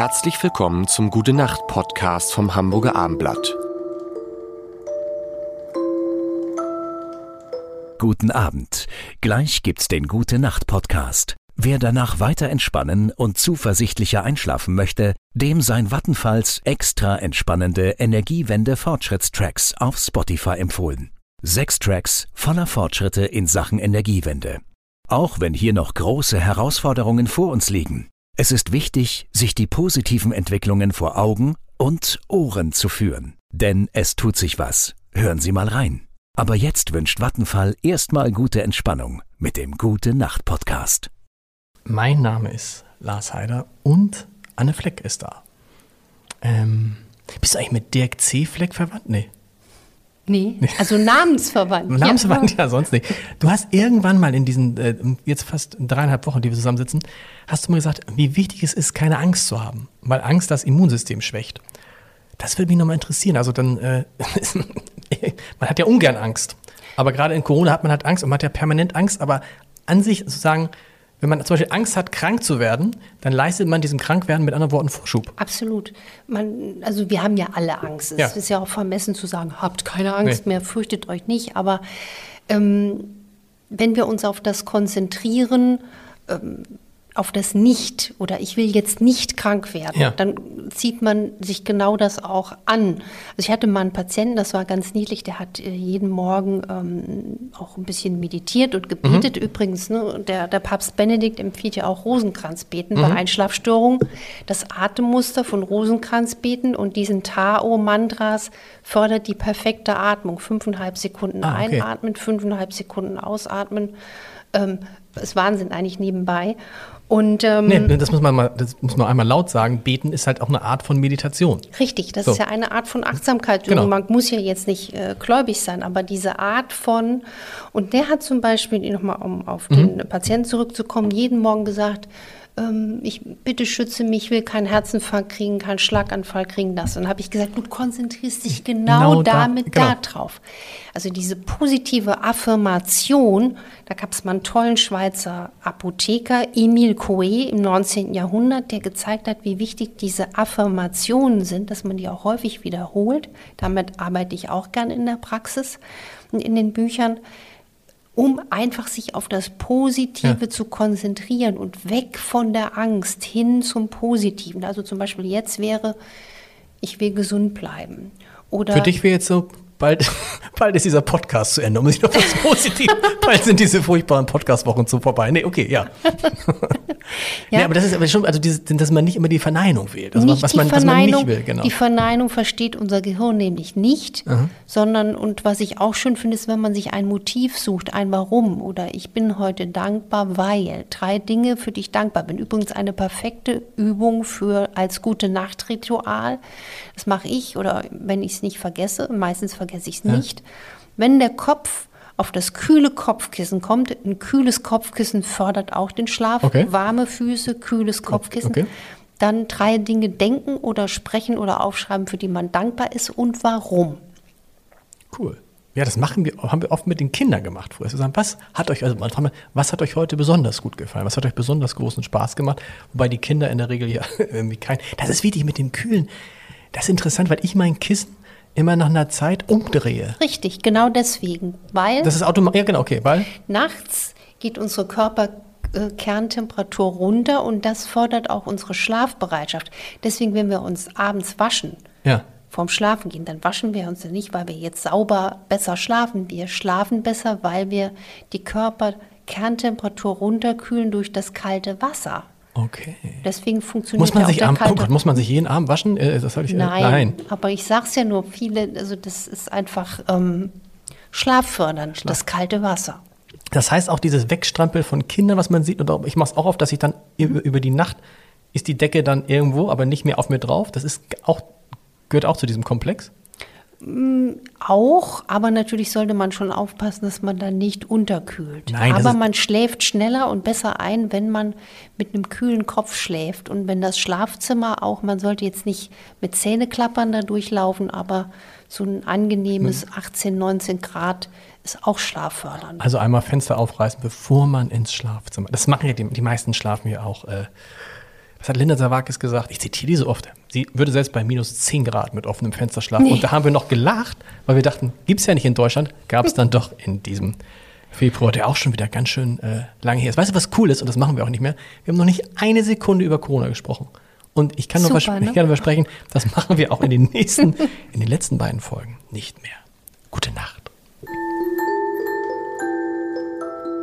Herzlich willkommen zum Gute Nacht Podcast vom Hamburger Armblatt. Guten Abend. Gleich gibt's den Gute Nacht Podcast. Wer danach weiter entspannen und zuversichtlicher einschlafen möchte, dem sein Vattenfalls extra entspannende Energiewende Fortschrittstracks auf Spotify empfohlen. Sechs Tracks voller Fortschritte in Sachen Energiewende. Auch wenn hier noch große Herausforderungen vor uns liegen. Es ist wichtig, sich die positiven Entwicklungen vor Augen und Ohren zu führen. Denn es tut sich was. Hören Sie mal rein. Aber jetzt wünscht Vattenfall erstmal gute Entspannung mit dem Gute Nacht Podcast. Mein Name ist Lars Heider und Anne Fleck ist da. Ähm, bist du eigentlich mit Dirk C. Fleck verwandt? Nee. Nee, also namensverwandt. namensverwandt, ja. ja, sonst nicht. Du hast irgendwann mal in diesen, äh, jetzt fast dreieinhalb Wochen, die wir zusammensitzen, hast du mir gesagt, wie wichtig es ist, keine Angst zu haben, weil Angst das Immunsystem schwächt. Das würde mich nochmal interessieren. Also dann, äh, man hat ja ungern Angst. Aber gerade in Corona hat man halt Angst und man hat ja permanent Angst, aber an sich sozusagen wenn man zum Beispiel Angst hat, krank zu werden, dann leistet man diesem Krankwerden mit anderen Worten Vorschub. Absolut. Man, also wir haben ja alle Angst. Es Ja. ist ja auch vermessen zu sagen, habt keine Angst Nee. mehr, fürchtet euch nicht. Aber ähm, wenn wir uns auf das konzentrieren, ähm, auf das Nicht oder ich will jetzt nicht krank werden, Ja. dann zieht man sich genau das auch an. Also ich hatte mal einen Patienten, das war ganz niedlich, der hat äh, jeden Morgen ähm, auch ein bisschen meditiert und gebetet. Übrigens, ne, der, der Papst Benedikt empfiehlt ja auch Rosenkranzbeten bei Einschlafstörungen. Das Atemmuster von Rosenkranzbeten und diesen Tao-Mantras fördert die perfekte Atmung. Fünfeinhalb Sekunden Ah, okay. einatmen, fünfeinhalb Sekunden ausatmen. Ähm, ist Wahnsinn eigentlich nebenbei. Und ähm, Nee, das muss man mal, das muss man einmal laut sagen. Beten ist halt auch eine Art von Meditation. Richtig, das So. ist ja eine Art von Achtsamkeit. Genau. Man muss ja jetzt nicht äh, gläubig sein, aber diese Art von, und der hat zum Beispiel, nochmal um auf Mhm. den Patienten zurückzukommen, jeden Morgen gesagt, ähm, ich bitte schütze mich, ich will keinen Herzinfarkt kriegen, keinen Schlaganfall kriegen, das. Und dann habe ich gesagt, du konzentrierst dich genau, Genau da- damit genau. da drauf. Also diese positive Affirmation, da gab es mal einen tollen Schweizer Apotheker, Emile Coué im 19. Jahrhundert, der gezeigt hat, wie wichtig diese Affirmationen sind, dass man die auch häufig wiederholt. Damit arbeite ich auch gern in der Praxis und in den Büchern um einfach sich auf das Positive Ja. zu konzentrieren und weg von der Angst hin zum Positiven. Also zum Beispiel jetzt wäre, ich will gesund bleiben. Oder Für dich wäre jetzt so, bald, bald ist dieser Podcast zu Ende. Um sich noch was Positives. bald sind diese furchtbaren Podcast-Wochen zu vorbei. Nee, okay, ja. Ja. Nee, aber das ist aber schon, also dieses, dass man nicht immer die Verneinung wählt. Also nicht was, die man, was man Verneinung, nicht will, genau. Die Verneinung versteht unser Gehirn nämlich nicht, sondern, und was ich auch schön finde, ist, wenn man sich ein Motiv sucht, ein Warum oder ich bin heute dankbar, weil. Drei Dinge, für die ich dankbar bin. Übrigens eine perfekte Übung für als gute Nachtritual. Das mache ich oder wenn ich es nicht vergesse, meistens vergesse ich es nicht. Wenn der Kopf auf das kühle Kopfkissen kommt, ein kühles Kopfkissen fördert auch den Schlaf. Okay. Warme Füße, kühles Kopfkissen. okay. Dann drei Dinge denken oder sprechen oder aufschreiben, für die man dankbar ist und warum. Cool. Ja, das machen wir, haben wir oft mit den Kindern gemacht früher. Zu sagen, was hat euch, also man fragt mal, was hat euch heute besonders gut gefallen? Was hat euch besonders großen Spaß gemacht? Wobei die Kinder in der Regel ja irgendwie kein. Das ist wichtig mit dem Kühlen. Das ist interessant, weil ich mein Kissen immer nach einer Zeit umdrehe. Richtig, genau deswegen. Weil Das ist automatisch, ja genau, okay, weil, nachts geht unsere Körperkerntemperatur runter und das fördert auch unsere Schlafbereitschaft. Deswegen, wenn wir uns abends waschen, ja. vorm Schlafen gehen, dann waschen wir uns ja nicht, weil wir jetzt sauber besser schlafen. Wir schlafen besser, weil wir die Körperkerntemperatur runterkühlen durch das kalte Wasser. Okay. Deswegen funktioniert Muss man ja auch sich, am, oh Gott, muss man sich jeden Abend waschen? Äh, Das ich, äh, Nein, nein. aber ich sag's ja nur, viele, also das ist einfach ähm, schlaffördernd, das kalte Wasser. Das heißt auch dieses Wegstrampeln von Kindern, was man sieht, und auch, ich mache es auch oft, dass ich dann über, über die Nacht ist die Decke dann irgendwo, aber nicht mehr auf mir drauf. Das ist auch, gehört auch zu diesem Komplex. Auch, aber natürlich sollte man schon aufpassen, dass man dann nicht unterkühlt. Nein, aber man schläft schneller und besser ein, wenn man mit einem kühlen Kopf schläft. Und wenn das Schlafzimmer auch, man sollte jetzt nicht mit Zähneklappern da durchlaufen, aber so ein angenehmes 18, 19 Grad ist auch schlaffördernd. Also einmal Fenster aufreißen, bevor man ins Schlafzimmer. Das machen ja die, die meisten schlafen ja auch äh, was hat Linda Zawakis gesagt? Ich zitiere die so oft. Sie würde selbst bei minus 10 Grad mit offenem Fenster schlafen. Nee. Und da haben wir noch gelacht, weil wir dachten, gibt es ja nicht in Deutschland. Gab es dann doch in diesem Februar, der auch schon wieder ganz schön äh, lange her ist. Weißt du, was cool ist? Und das machen wir auch nicht mehr. Wir haben noch nicht eine Sekunde über Corona gesprochen. Und ich kann nur Super, vers ne? ich kann nur versprechen, das machen wir auch in den nächsten, in den letzten beiden Folgen nicht mehr. Gute Nacht.